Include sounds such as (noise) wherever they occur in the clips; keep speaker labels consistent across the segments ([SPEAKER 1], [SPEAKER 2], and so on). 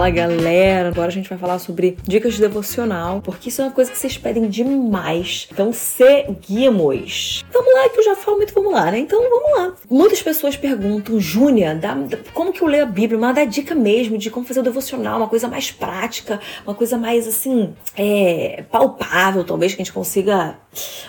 [SPEAKER 1] Fala galera, agora a gente vai falar sobre dicas de devocional, porque isso é uma coisa que vocês pedem demais. Então seguimos. Vamos lá, que eu já falo muito, vamos lá, né? Então vamos lá. Muitas pessoas perguntam, Júnia, como que eu leio a Bíblia? Dá dica mesmo de como fazer o devocional, uma coisa mais prática, uma coisa mais assim, é, palpável, talvez que a gente consiga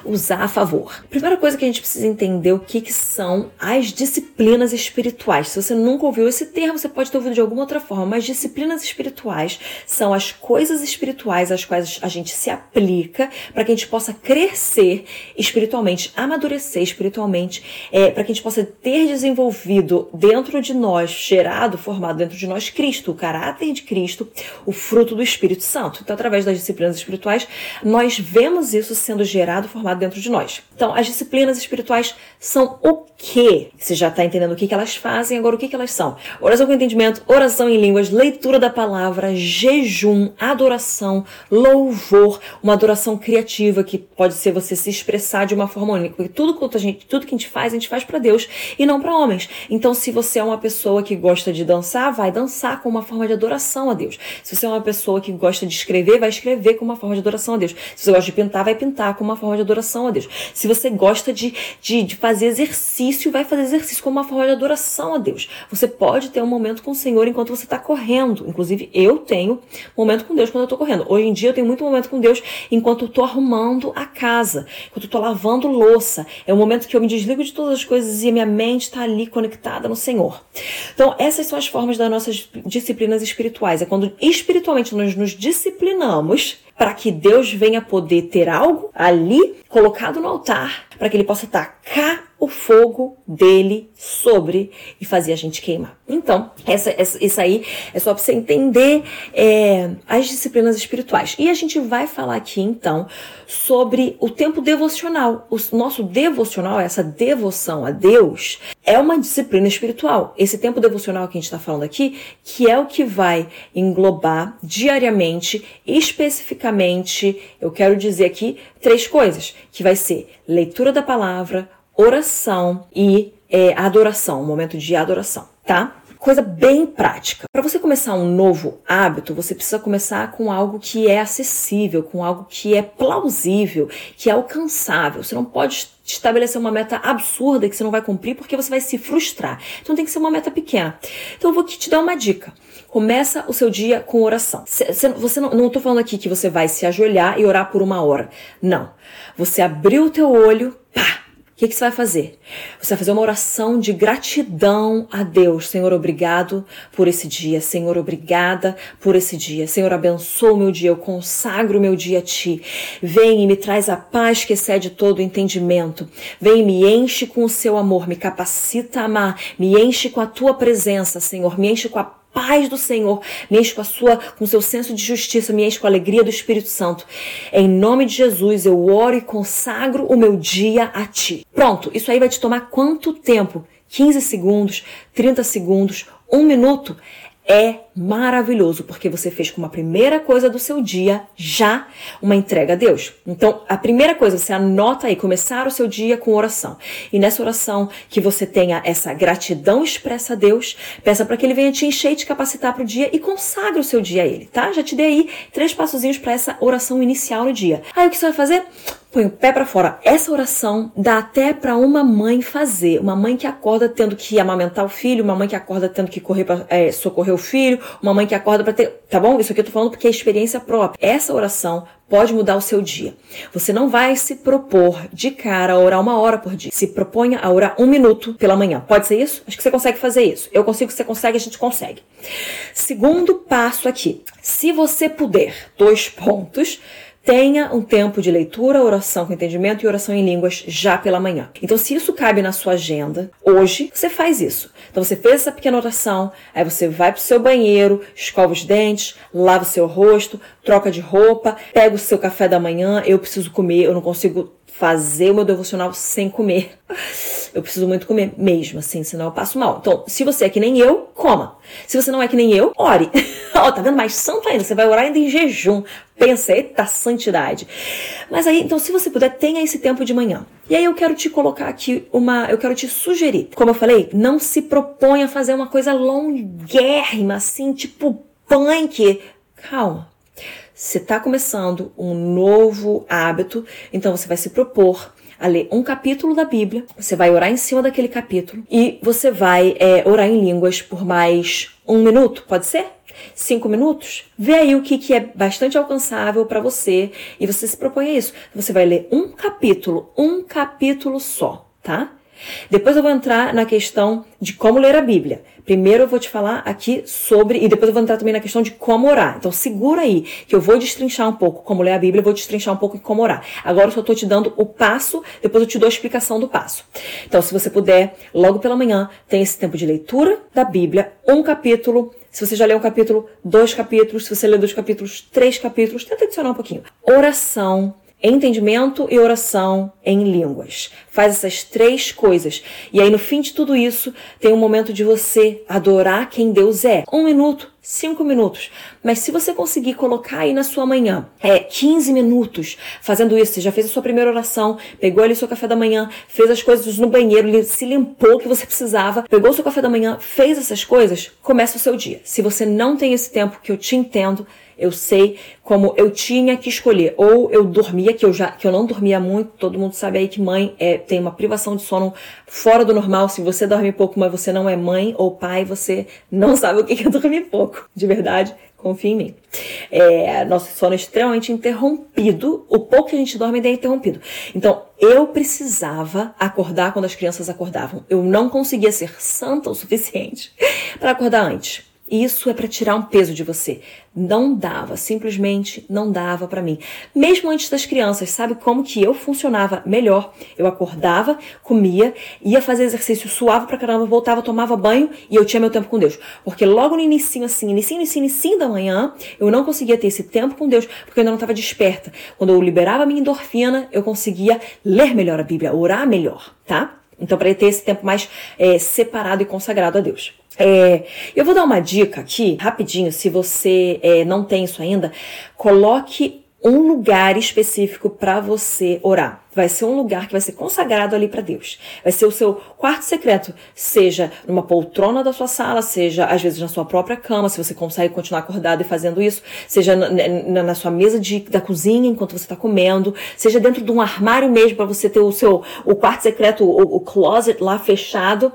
[SPEAKER 1] usar a favor. Primeira coisa que a gente precisa entender o que, que são as disciplinas espirituais. Se você nunca ouviu esse termo, você pode ter ouvido de alguma outra forma, mas disciplinas espirituais são as coisas espirituais às quais a gente se aplica para que a gente possa crescer espiritualmente, amadurecer espiritualmente, é, para que a gente possa ter desenvolvido dentro de nós, gerado, formado dentro de nós Cristo, o caráter de Cristo, o fruto do Espírito Santo. Então, através das disciplinas espirituais, nós vemos isso sendo gerado, formado dentro de nós. Então, as disciplinas espirituais são o quê? Você já está entendendo o que, que elas fazem, agora o que, que elas são? Oração com entendimento, oração em línguas, leitura da palavra, jejum, adoração, louvor, uma adoração criativa que pode ser você se expressar de uma forma única. Porque tudo que a gente, tudo que a gente faz, a gente faz para Deus e não para homens. Então, se você é uma pessoa que gosta de dançar, vai dançar com uma forma de adoração a Deus. Se você é uma pessoa que gosta de escrever, vai escrever com uma forma de adoração a Deus. Se você gosta de pintar, vai pintar com uma forma de adoração a Deus. Se você gosta de, de, de fazer exercício, vai fazer exercício com uma forma de adoração a Deus. Você pode ter um momento com o Senhor enquanto você está correndo. Inclusive, eu tenho momento com Deus quando eu estou correndo. Hoje em dia, eu tenho muito momento com Deus enquanto eu estou arrumando a casa, enquanto eu estou lavando louça. É um momento que eu me desligo de todas as coisas e a minha mente está ali conectada no Senhor. Então, essas são as formas das nossas disciplinas espirituais. É quando espiritualmente nós nos disciplinamos para que Deus venha poder ter algo ali colocado no altar, para que ele possa tacar o fogo dele sobre e fazer a gente queimar. Então, essa, essa, isso aí é só para você entender é, as disciplinas espirituais. E a gente vai falar aqui então sobre o tempo devocional. O nosso devocional, essa devoção a Deus, é uma disciplina espiritual. Esse tempo devocional que a gente está falando aqui, que é o que vai englobar diariamente, especificamente, eu quero dizer aqui três coisas, que vai ser leitura da palavra, oração e é, adoração, um momento de adoração, tá? Coisa bem prática. Para você começar um novo hábito, você precisa começar com algo que é acessível, com algo que é plausível, que é alcançável. Você não pode estabelecer uma meta absurda que você não vai cumprir porque você vai se frustrar. Então tem que ser uma meta pequena. Então eu vou te dar uma dica. Começa o seu dia com oração. Você não, não tô falando aqui que você vai se ajoelhar e orar por uma hora. Não. Você abriu o teu olho, pá, que, que você vai fazer? Você vai fazer uma oração de gratidão a Deus. Senhor, obrigado por esse dia. Senhor, obrigada por esse dia. Senhor, abençoa o meu dia. Eu consagro o meu dia a Ti. Vem e me traz a paz que excede todo o entendimento. Vem e me enche com o Seu amor. Me capacita a amar. Me enche com a Tua presença, Senhor. Me enche com a paz do Senhor, me enche com a sua, com o seu senso de justiça, me enche com a alegria do Espírito Santo. Em nome de Jesus, eu oro e consagro o meu dia a ti. Pronto, isso aí vai te tomar quanto tempo? 15 segundos, 30 segundos, um minuto? É maravilhoso, porque você fez como a primeira coisa do seu dia já uma entrega a Deus. Então, a primeira coisa, você anota aí, começar o seu dia com oração. E nessa oração, que você tenha essa gratidão expressa a Deus, peça para que Ele venha te encher e te capacitar para o dia e consagre o seu dia a Ele, tá? Já te dei aí três passozinhos para essa oração inicial no dia. Aí o que você vai fazer? Põe o pé para fora. Essa oração dá até para uma mãe fazer. Uma mãe que acorda tendo que amamentar o filho, uma mãe que acorda tendo que correr para é, socorrer o filho, uma mãe que acorda para ter. Tá bom? Isso aqui eu tô falando porque é experiência própria. Essa oração pode mudar o seu dia. Você não vai se propor de cara a orar uma hora por dia. Se proponha a orar um minuto pela manhã. Pode ser isso? Acho que você consegue fazer isso. Eu consigo, você consegue, a gente consegue. Segundo passo aqui. Se você puder, dois pontos Tenha um tempo de leitura, oração com entendimento e oração em línguas já pela manhã. Então, se isso cabe na sua agenda, hoje você faz isso. Então, você fez essa pequena oração, aí você vai pro seu banheiro, escova os dentes, lava o seu rosto, troca de roupa, pega o seu café da manhã. Eu preciso comer, eu não consigo fazer o meu devocional sem comer. Eu preciso muito comer mesmo, assim, senão eu passo mal. Então, se você é que nem eu, coma. Se você não é que nem eu, ore. (laughs) Ó, oh, tá vendo? Mais santo ainda. Você vai orar ainda em jejum. Pensa, eita santidade. Mas aí, então, se você puder, tenha esse tempo de manhã. E aí eu quero te colocar aqui uma. Eu quero te sugerir. Como eu falei, não se proponha a fazer uma coisa longuérrima, assim, tipo punk. Calma. Você está começando um novo hábito, então você vai se propor a ler um capítulo da Bíblia, você vai orar em cima daquele capítulo e você vai é, orar em línguas por mais um minuto, pode ser? Cinco minutos? Vê aí o que, que é bastante alcançável para você e você se propõe a isso. Você vai ler um capítulo, um capítulo só, tá? Depois eu vou entrar na questão de como ler a Bíblia. Primeiro eu vou te falar aqui sobre, e depois eu vou entrar também na questão de como orar. Então segura aí, que eu vou destrinchar um pouco como ler a Bíblia, vou destrinchar um pouco em como orar. Agora eu só estou te dando o passo, depois eu te dou a explicação do passo. Então, se você puder, logo pela manhã, tem esse tempo de leitura da Bíblia, um capítulo. Se você já leu um capítulo, dois capítulos. Se você leu dois capítulos, três capítulos. Tenta adicionar um pouquinho. Oração entendimento e oração em línguas. Faz essas três coisas. E aí, no fim de tudo isso, tem um momento de você adorar quem Deus é. Um minuto, cinco minutos. Mas se você conseguir colocar aí na sua manhã, é 15 minutos fazendo isso, você já fez a sua primeira oração, pegou ali o seu café da manhã, fez as coisas no banheiro, se limpou o que você precisava, pegou o seu café da manhã, fez essas coisas, começa o seu dia. Se você não tem esse tempo que eu te entendo, eu sei como eu tinha que escolher. Ou eu dormia, que eu já que eu não dormia muito, todo mundo sabe aí que mãe é, tem uma privação de sono fora do normal. Se você dorme pouco, mas você não é mãe ou pai, você não sabe o que é dormir pouco. De verdade, confia em mim. É, nosso sono é extremamente interrompido. O pouco que a gente dorme é interrompido. Então, eu precisava acordar quando as crianças acordavam. Eu não conseguia ser santa o suficiente (laughs) para acordar antes. Isso é para tirar um peso de você. Não dava, simplesmente não dava para mim. Mesmo antes das crianças, sabe como que eu funcionava melhor? Eu acordava, comia, ia fazer exercício, suava pra caramba, voltava, tomava banho e eu tinha meu tempo com Deus. Porque logo no início assim, início, início, início da manhã, eu não conseguia ter esse tempo com Deus, porque eu ainda não estava desperta. Quando eu liberava a minha endorfina, eu conseguia ler melhor a Bíblia, orar melhor, tá? Então, para ter esse tempo mais é, separado e consagrado a Deus. É, eu vou dar uma dica aqui, rapidinho, se você é, não tem isso ainda, coloque um lugar específico para você orar. Vai ser um lugar que vai ser consagrado ali para Deus. Vai ser o seu quarto secreto, seja numa poltrona da sua sala, seja às vezes na sua própria cama, se você consegue continuar acordado e fazendo isso, seja na, na, na sua mesa de, da cozinha enquanto você está comendo, seja dentro de um armário mesmo para você ter o seu o quarto secreto, o, o closet lá fechado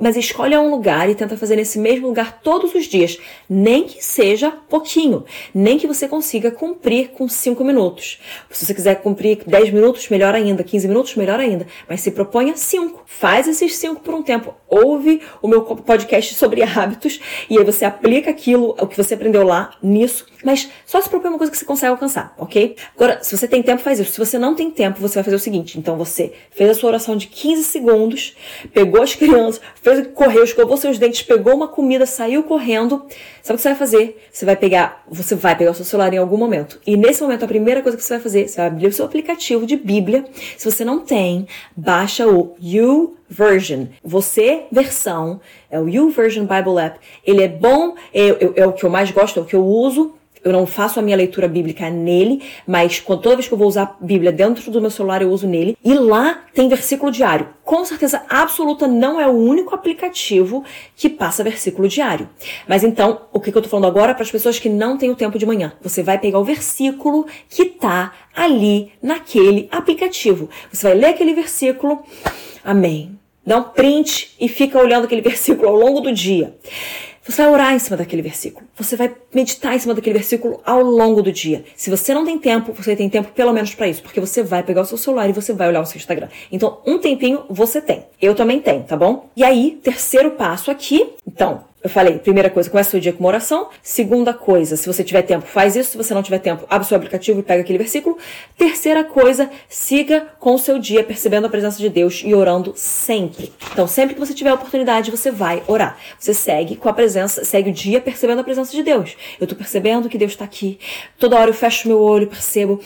[SPEAKER 1] mas escolha um lugar e tenta fazer nesse mesmo lugar todos os dias, nem que seja pouquinho, nem que você consiga cumprir com 5 minutos. Se você quiser cumprir 10 minutos, melhor 15 minutos, melhor ainda, mas se proponha 5. Faz esses 5 por um tempo. Ouve o meu podcast sobre (laughs) hábitos e aí você aplica aquilo, o que você aprendeu lá, nisso, mas só se propõe uma coisa que você consegue alcançar, ok? Agora, se você tem tempo, faz isso. Se você não tem tempo, você vai fazer o seguinte, então você fez a sua oração de 15 segundos, pegou as crianças, fez correu, escovou seus dentes, pegou uma comida, saiu correndo. Sabe o que você vai fazer? Você vai pegar, você vai pegar o seu celular em algum momento. E nesse momento, a primeira coisa que você vai fazer, você vai abrir o seu aplicativo de Bíblia. Se você não tem, baixa o You Version. Você, versão, é o You Version Bible App. Ele é bom, é, é, é o que eu mais gosto, é o que eu uso eu não faço a minha leitura bíblica nele, mas toda vez que eu vou usar a Bíblia dentro do meu celular, eu uso nele. E lá tem versículo diário. Com certeza absoluta, não é o único aplicativo que passa versículo diário. Mas então, o que eu tô falando agora para as pessoas que não têm o tempo de manhã? Você vai pegar o versículo que tá ali naquele aplicativo. Você vai ler aquele versículo. Amém. Dá um print e fica olhando aquele (laughs) versículo ao longo do dia. Você vai orar em cima daquele versículo. Você vai meditar em cima daquele versículo ao longo do dia. Se você não tem tempo, você tem tempo pelo menos para isso, porque você vai pegar o seu celular e você vai olhar o seu Instagram. Então, um tempinho você tem. Eu também tenho, tá bom? E aí, terceiro passo aqui. Então, eu falei, primeira coisa, começa o dia com uma oração. Segunda coisa, se você tiver tempo, faz isso. Se você não tiver tempo, abre o seu aplicativo e pega aquele versículo. Terceira coisa, siga com o seu dia percebendo a presença de Deus e orando sempre. Então, sempre que você tiver a oportunidade, você vai orar. Você segue com a presença, segue o dia percebendo a presença de Deus. Eu tô percebendo que Deus está aqui. Toda hora eu fecho meu olho, percebo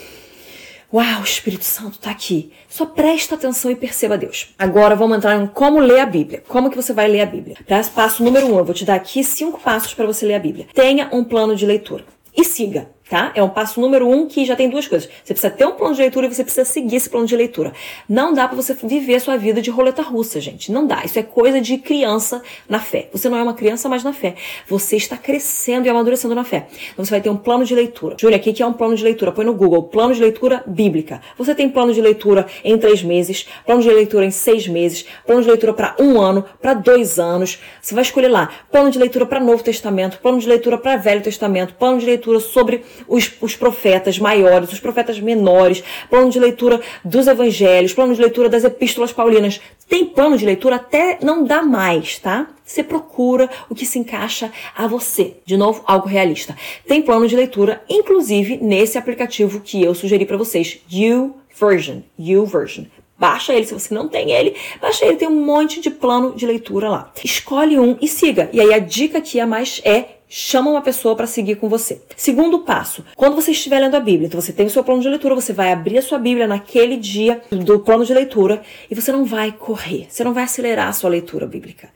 [SPEAKER 1] Uau, o Espírito Santo está aqui. Só presta atenção e perceba Deus. Agora vamos entrar em como ler a Bíblia. Como que você vai ler a Bíblia? Passo número um, eu vou te dar aqui cinco passos para você ler a Bíblia. Tenha um plano de leitura e siga. Tá? É um passo número um que já tem duas coisas. Você precisa ter um plano de leitura e você precisa seguir esse plano de leitura. Não dá para você viver a sua vida de roleta russa, gente. Não dá. Isso é coisa de criança na fé. Você não é uma criança mais na fé. Você está crescendo e amadurecendo na fé. Então você vai ter um plano de leitura. Júlia, o que é um plano de leitura? Põe no Google, plano de leitura bíblica. Você tem plano de leitura em três meses, plano de leitura em seis meses, plano de leitura para um ano, para dois anos. Você vai escolher lá, plano de leitura para Novo Testamento, plano de leitura para Velho Testamento, plano de leitura sobre os, os profetas maiores, os profetas menores, plano de leitura dos evangelhos, plano de leitura das epístolas paulinas. Tem plano de leitura até não dá mais, tá? Você procura o que se encaixa a você. De novo, algo realista. Tem plano de leitura, inclusive nesse aplicativo que eu sugeri para vocês, You Version, You Version. Baixa ele, se você não tem ele, baixa ele, tem um monte de plano de leitura lá. Escolhe um e siga. E aí a dica aqui a mais é chama uma pessoa para seguir com você. Segundo passo, quando você estiver lendo a Bíblia, então você tem o seu plano de leitura, você vai abrir a sua Bíblia naquele dia do plano de leitura e você não vai correr, você não vai acelerar a sua leitura bíblica.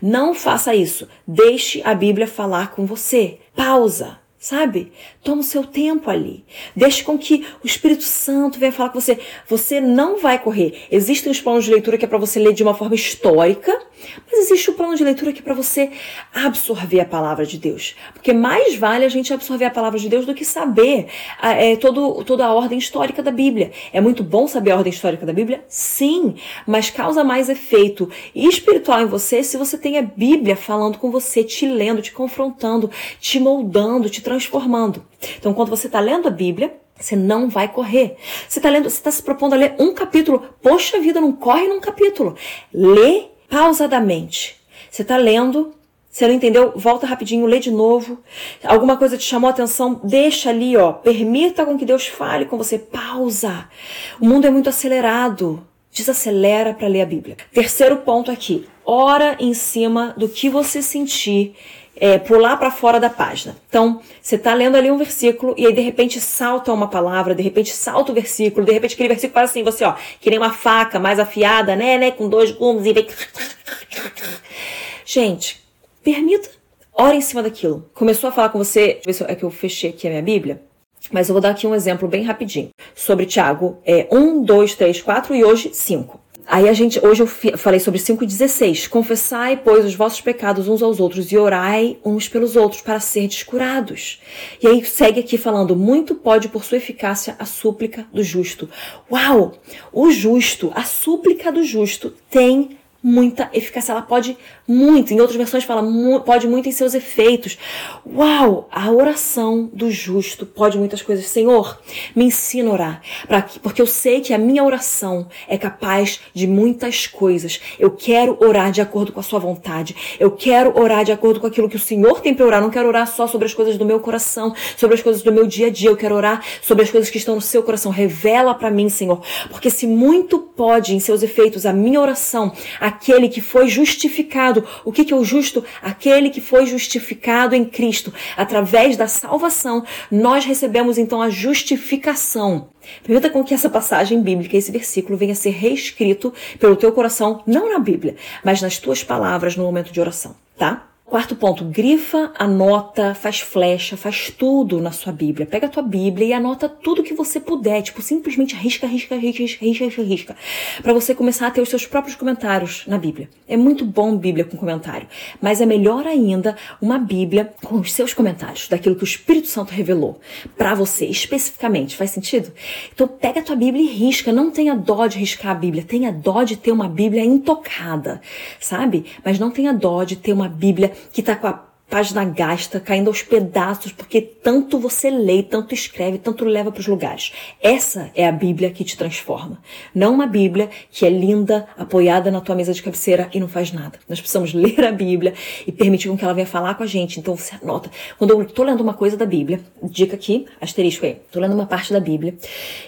[SPEAKER 1] Não faça isso. Deixe a Bíblia falar com você. Pausa sabe? Toma o seu tempo ali. Deixe com que o Espírito Santo venha falar com você. Você não vai correr. Existem os planos de leitura que é para você ler de uma forma histórica, mas existe o plano de leitura que é para você absorver a palavra de Deus. Porque mais vale a gente absorver a palavra de Deus do que saber é, todo, toda a ordem histórica da Bíblia. É muito bom saber a ordem histórica da Bíblia? Sim, mas causa mais efeito espiritual em você se você tem a Bíblia falando com você, te lendo, te confrontando, te moldando, te transformando transformando. Então, quando você está lendo a Bíblia, você não vai correr. Você está lendo, você está se propondo a ler um capítulo. Poxa vida, não corre num capítulo. Lê pausadamente. Você está lendo, você não entendeu? Volta rapidinho, lê de novo. Alguma coisa te chamou a atenção? Deixa ali, ó. Permita com que Deus fale com você. Pausa. O mundo é muito acelerado. Desacelera para ler a Bíblia. Terceiro ponto aqui. Ora em cima do que você sentir é, pular para fora da página. Então, você está lendo ali um versículo e aí de repente salta uma palavra, de repente salta o versículo, de repente aquele versículo faz assim, você ó, que nem uma faca mais afiada, né, né, com dois gumes e vem. (laughs) Gente, permita, ora em cima daquilo. Começou a falar com você, é que eu fechei aqui a minha Bíblia. Mas eu vou dar aqui um exemplo bem rapidinho sobre Tiago é, 1, 2, 3, 4 e hoje 5. Aí a gente, hoje eu falei sobre 5,16. Confessai, pois, os vossos pecados uns aos outros e orai uns pelos outros para serdes curados. E aí segue aqui falando: muito pode por sua eficácia a súplica do justo. Uau! O justo, a súplica do justo tem muita eficácia. Ela pode muito, em outras versões fala, pode muito em seus efeitos. Uau! A oração do justo pode muitas coisas. Senhor, me ensina a orar, pra, porque eu sei que a minha oração é capaz de muitas coisas. Eu quero orar de acordo com a sua vontade. Eu quero orar de acordo com aquilo que o Senhor tem para orar. Não quero orar só sobre as coisas do meu coração, sobre as coisas do meu dia a dia. Eu quero orar sobre as coisas que estão no seu coração. Revela para mim, Senhor, porque se muito pode em seus efeitos a minha oração, aquele que foi justificado. O que, que é o justo? Aquele que foi justificado em Cristo. Através da salvação, nós recebemos então a justificação. Permita com que essa passagem bíblica, esse versículo, venha a ser reescrito pelo teu coração, não na Bíblia, mas nas tuas palavras no momento de oração, tá? Quarto ponto, grifa, anota, faz flecha, faz tudo na sua Bíblia. Pega a tua Bíblia e anota tudo que você puder, tipo, simplesmente risca, risca, risca, risca, risca, risca, para você começar a ter os seus próprios comentários na Bíblia. É muito bom Bíblia com comentário, mas é melhor ainda uma Bíblia com os seus comentários, daquilo que o Espírito Santo revelou para você especificamente. Faz sentido? Então pega a tua Bíblia e risca, não tenha dó de riscar a Bíblia, tenha dó de ter uma Bíblia intocada, sabe? Mas não tenha dó de ter uma Bíblia que está com a página gasta, caindo aos pedaços, porque tanto você lê, tanto escreve, tanto leva para os lugares. Essa é a Bíblia que te transforma. Não uma Bíblia que é linda, apoiada na tua mesa de cabeceira e não faz nada. Nós precisamos (laughs) ler a Bíblia e permitir que ela venha falar com a gente. Então você anota. Quando eu estou lendo uma coisa da Bíblia, dica aqui, asterisco aí, estou lendo uma parte da Bíblia,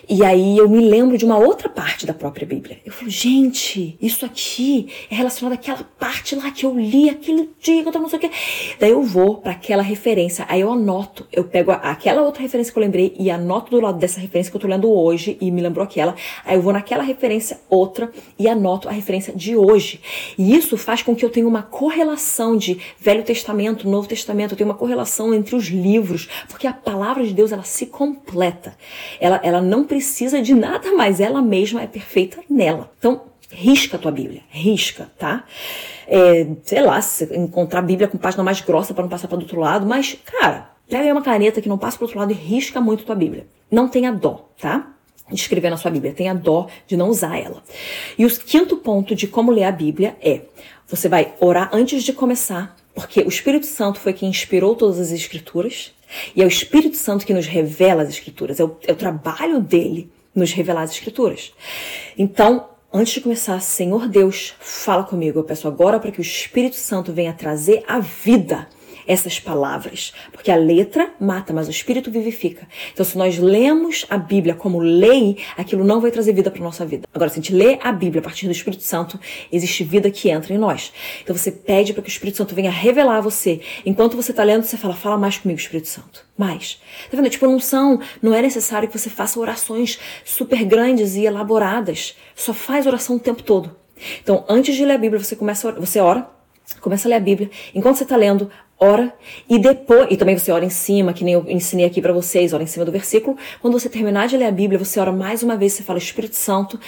[SPEAKER 1] e aí eu me lembro de uma outra parte da própria Bíblia. Eu falo, gente, isso aqui é relacionado àquela parte lá que eu li aquele dia, que eu não sei o quê. Daí eu vou para aquela referência, aí eu anoto, eu pego aquela outra referência que eu lembrei e anoto do lado dessa referência que eu tô lendo hoje e me lembrou aquela, aí eu vou naquela referência outra e anoto a referência de hoje. E isso faz com que eu tenha uma correlação de Velho Testamento, Novo Testamento, eu tenho uma correlação entre os livros, porque a palavra de Deus ela se completa. Ela, ela não precisa de nada mais, ela mesma é perfeita nela. Então, risca a tua Bíblia, risca, tá? É, sei lá, se encontrar a Bíblia com página mais grossa para não passar para do outro lado, mas, cara, pega uma caneta que não passa para outro lado e risca muito a tua Bíblia. Não tenha dó, tá? De escrever na sua Bíblia, tenha dó de não usar ela. E o quinto ponto de como ler a Bíblia é: você vai orar antes de começar, porque o Espírito Santo foi quem inspirou todas as Escrituras, e é o Espírito Santo que nos revela as Escrituras, é o, é o trabalho dele nos revelar as Escrituras. Então, Antes de começar, Senhor Deus, fala comigo. Eu peço agora para que o Espírito Santo venha trazer a vida essas palavras, porque a letra mata, mas o espírito vivifica. Então, se nós lemos a Bíblia como lei, aquilo não vai trazer vida para nossa vida. Agora, se a gente lê a Bíblia a partir do Espírito Santo, existe vida que entra em nós. Então, você pede para que o Espírito Santo venha revelar a você. Enquanto você está lendo, você fala: "Fala mais comigo, Espírito Santo". Mais. Tá vendo? Tipo, não são, não é necessário que você faça orações super grandes e elaboradas. Só faz oração o tempo todo. Então, antes de ler a Bíblia, você começa, você ora, começa a ler a Bíblia. Enquanto você está lendo, ora e depois, e também você ora em cima, que nem eu ensinei aqui para vocês, ora em cima do versículo. Quando você terminar de ler a Bíblia, você ora mais uma vez, você fala: Espírito Santo,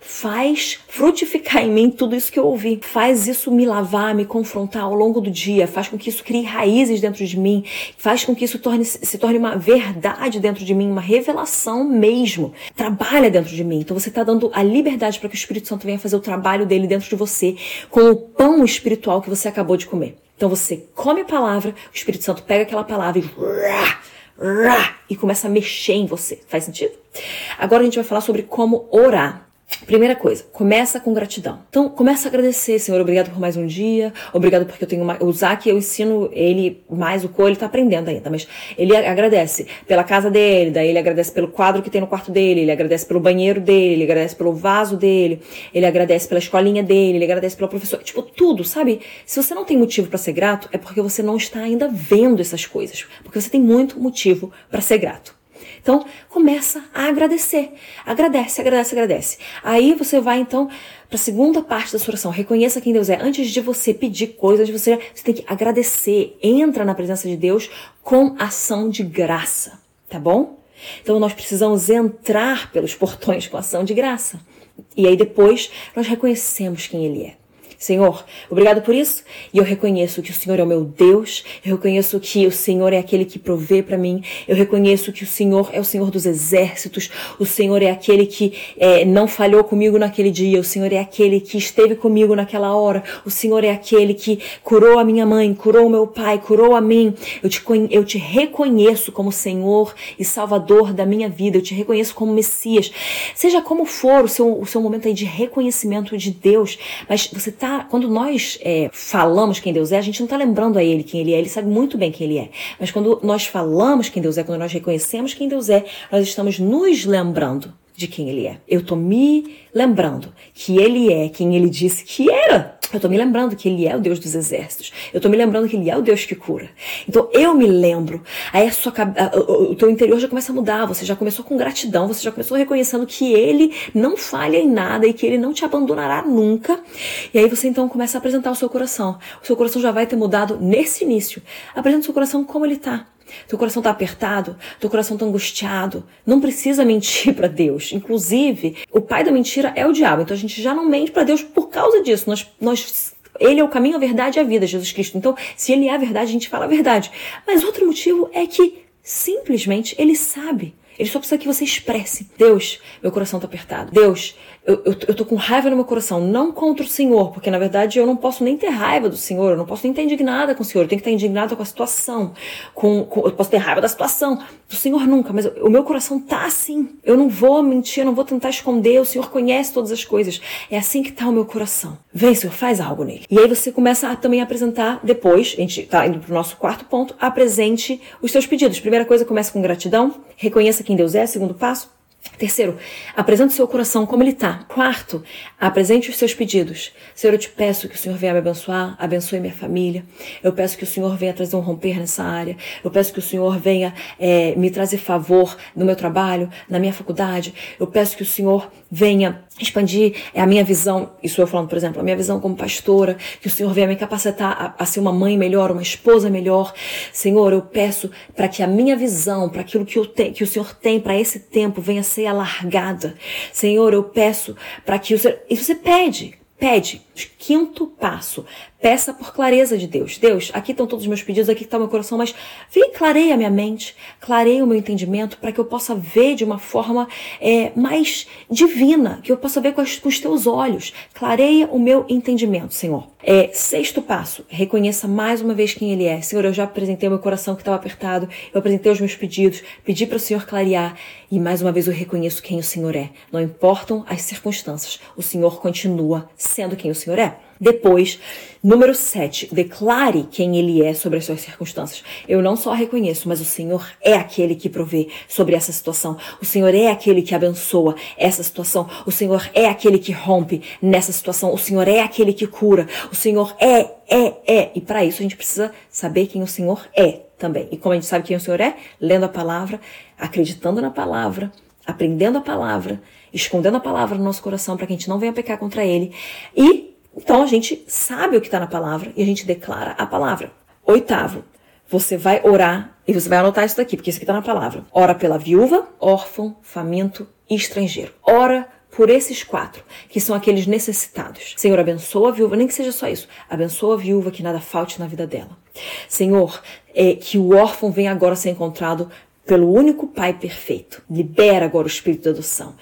[SPEAKER 1] faz frutificar em mim tudo isso que eu ouvi. Faz isso me lavar, me confrontar ao longo do dia, faz com que isso crie raízes dentro de mim, faz com que isso torne, se torne uma verdade dentro de mim, uma revelação mesmo. Trabalha dentro de mim. Então você está dando a liberdade para que o Espírito Santo venha fazer o trabalho dele dentro de você com o pão espiritual que você acabou de comer. Então você come a palavra, o Espírito Santo pega aquela palavra e, e começa a mexer em você. Faz sentido? Agora a gente vai falar sobre como orar. Primeira coisa, começa com gratidão. Então, começa a agradecer, Senhor, obrigado por mais um dia, obrigado porque eu tenho uma... O Zac, eu ensino ele mais o co, ele tá aprendendo ainda, mas ele agradece pela casa dele, daí ele agradece pelo quadro que tem no quarto dele, ele agradece pelo banheiro dele, ele agradece pelo vaso dele, ele agradece pela escolinha dele, ele agradece pelo professor, tipo, tudo, sabe? Se você não tem motivo para ser grato, é porque você não está ainda vendo essas coisas, porque você tem muito motivo para ser grato. Então, começa a agradecer. Agradece, agradece, agradece. Aí você vai então para a segunda parte da sua oração. Reconheça quem Deus é. Antes de você pedir coisas, você, você tem que agradecer. Entra na presença de Deus com ação de graça, tá bom? Então nós precisamos entrar pelos portões com ação de graça. E aí depois nós reconhecemos quem Ele é. Senhor, obrigado por isso. E eu reconheço que o Senhor é o meu Deus. Eu reconheço que o Senhor é aquele que provê para mim. Eu reconheço que o Senhor é o Senhor dos exércitos. O Senhor é aquele que é, não falhou comigo naquele dia. O Senhor é aquele que esteve comigo naquela hora. O Senhor é aquele que curou a minha mãe, curou o meu pai, curou a mim. Eu te, eu te reconheço como Senhor e Salvador da minha vida. Eu te reconheço como Messias. Seja como for o seu, o seu momento aí de reconhecimento de Deus, mas você está quando nós é, falamos quem Deus é, a gente não está lembrando a Ele quem Ele é, Ele sabe muito bem quem Ele é. Mas quando nós falamos quem Deus é, quando nós reconhecemos quem Deus é, nós estamos nos lembrando de quem Ele é. Eu estou me lembrando que Ele é quem Ele disse que era. Eu tô me lembrando que ele é o Deus dos exércitos. Eu tô me lembrando que ele é o Deus que cura. Então eu me lembro. Aí a sua, o teu interior já começa a mudar. Você já começou com gratidão. Você já começou reconhecendo que ele não falha em nada e que ele não te abandonará nunca. E aí você então começa a apresentar o seu coração. O seu coração já vai ter mudado nesse início. Apresenta o seu coração como ele tá. Teu coração está apertado, teu coração está angustiado. Não precisa mentir para Deus. Inclusive, o pai da mentira é o diabo. Então a gente já não mente para Deus por causa disso. Nós, nós, ele é o caminho, a verdade e a vida, Jesus Cristo. Então, se ele é a verdade, a gente fala a verdade. Mas outro motivo é que simplesmente ele sabe. Ele só precisa que você expresse. Deus, meu coração está apertado. Deus, eu, eu, eu tô com raiva no meu coração, não contra o Senhor, porque na verdade eu não posso nem ter raiva do Senhor, eu não posso nem estar indignada com o Senhor, eu tenho que estar indignada com a situação, com, com, eu posso ter raiva da situação, do Senhor nunca, mas o meu coração tá assim. Eu não vou mentir, eu não vou tentar esconder, o Senhor conhece todas as coisas. É assim que tá o meu coração. Vem, Senhor, faz algo nele. E aí você começa a também apresentar depois, a gente tá indo pro nosso quarto ponto, apresente os seus pedidos. Primeira coisa, começa com gratidão, reconheça quem Deus é, segundo passo, Terceiro, apresente o seu coração como ele está. Quarto, apresente os seus pedidos. Senhor, eu te peço que o Senhor venha me abençoar, abençoe minha família. Eu peço que o Senhor venha trazer um romper nessa área. Eu peço que o Senhor venha é, me trazer favor no meu trabalho, na minha faculdade. Eu peço que o Senhor venha expandir a minha visão, isso eu falando, por exemplo, a minha visão como pastora, que o Senhor venha me capacitar a, a ser uma mãe melhor, uma esposa melhor. Senhor, eu peço para que a minha visão, para aquilo que, eu te, que o Senhor tem para esse tempo, venha ser alargada. Senhor, eu peço para que o Senhor. E você pede, pede. Quinto passo, Peça por clareza de Deus. Deus, aqui estão todos os meus pedidos, aqui está o meu coração, mas vem clareia a minha mente, clareia o meu entendimento para que eu possa ver de uma forma é, mais divina, que eu possa ver com, as, com os teus olhos. Clareia o meu entendimento, Senhor. É, sexto passo, reconheça mais uma vez quem Ele é. Senhor, eu já apresentei o meu coração que estava apertado, eu apresentei os meus pedidos, pedi para o Senhor clarear e mais uma vez eu reconheço quem o Senhor é. Não importam as circunstâncias, o Senhor continua sendo quem o Senhor é. Depois, número 7, declare quem ele é sobre as suas circunstâncias. Eu não só reconheço, mas o Senhor é aquele que provê sobre essa situação. O Senhor é aquele que abençoa essa situação. O Senhor é aquele que rompe nessa situação. O Senhor é aquele que cura. O Senhor é, é, é. E para isso a gente precisa saber quem o Senhor é também. E como a gente sabe quem o Senhor é? Lendo a palavra, acreditando na palavra, aprendendo a palavra, escondendo a palavra no nosso coração para que a gente não venha pecar contra ele e então a gente sabe o que está na palavra e a gente declara a palavra. Oitavo, você vai orar e você vai anotar isso daqui, porque isso aqui está na palavra. Ora pela viúva, órfão, faminto e estrangeiro. Ora por esses quatro, que são aqueles necessitados. Senhor, abençoa a viúva, nem que seja só isso. Abençoa a viúva, que nada falte na vida dela. Senhor, é, que o órfão venha agora ser encontrado pelo único Pai perfeito. Libera agora o espírito da adoção.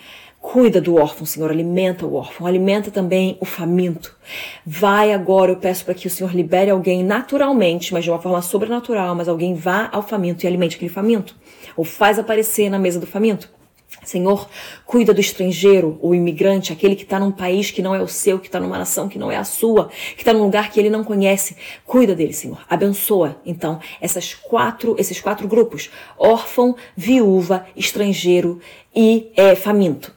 [SPEAKER 1] Cuida do órfão, Senhor, alimenta o órfão, alimenta também o faminto. Vai agora, eu peço para que o Senhor libere alguém naturalmente, mas de uma forma sobrenatural, mas alguém vá ao faminto e alimente aquele faminto, ou faz aparecer na mesa do faminto. Senhor, cuida do estrangeiro, o imigrante, aquele que está num país que não é o seu, que está numa nação que não é a sua, que está num lugar que ele não conhece. Cuida dele, Senhor. Abençoa, então, essas quatro, esses quatro grupos: órfão, viúva, estrangeiro e é, faminto.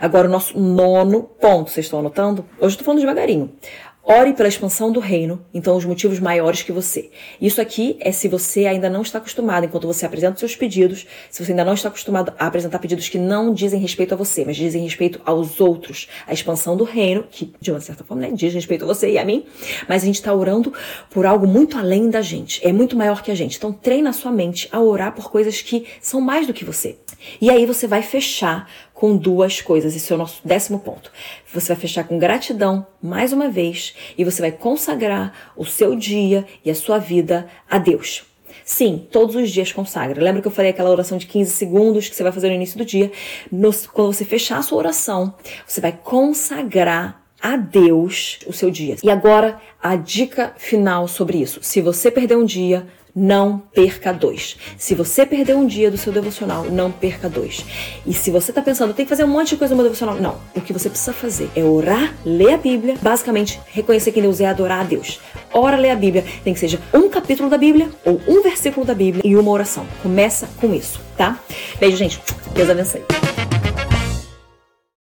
[SPEAKER 1] Agora, o nosso nono ponto, vocês estão anotando? Hoje eu estou falando devagarinho. Ore pela expansão do reino, então os motivos maiores que você. Isso aqui é se você ainda não está acostumado, enquanto você apresenta os seus pedidos, se você ainda não está acostumado a apresentar pedidos que não dizem respeito a você, mas dizem respeito aos outros. A expansão do reino, que de uma certa forma né, diz respeito a você e a mim, mas a gente está orando por algo muito além da gente, é muito maior que a gente. Então treina a sua mente a orar por coisas que são mais do que você. E aí você vai fechar com duas coisas. Esse é o nosso décimo ponto. Você vai fechar com gratidão, mais uma vez, e você vai consagrar o seu dia e a sua vida a Deus. Sim, todos os dias consagra. Lembra que eu falei aquela oração de 15 segundos que você vai fazer no início do dia? No, quando você fechar a sua oração, você vai consagrar a Deus o seu dia. E agora, a dica final sobre isso. Se você perder um dia, não perca dois. Se você perder um dia do seu devocional, não perca dois. E se você está pensando, tem que fazer um monte de coisa no meu devocional, não. O que você precisa fazer é orar, ler a Bíblia, basicamente reconhecer quem Deus é, adorar a Deus. Ora, ler a Bíblia, tem que seja um capítulo da Bíblia ou um versículo da Bíblia e uma oração. Começa com isso, tá? Beijo, gente. Deus abençoe.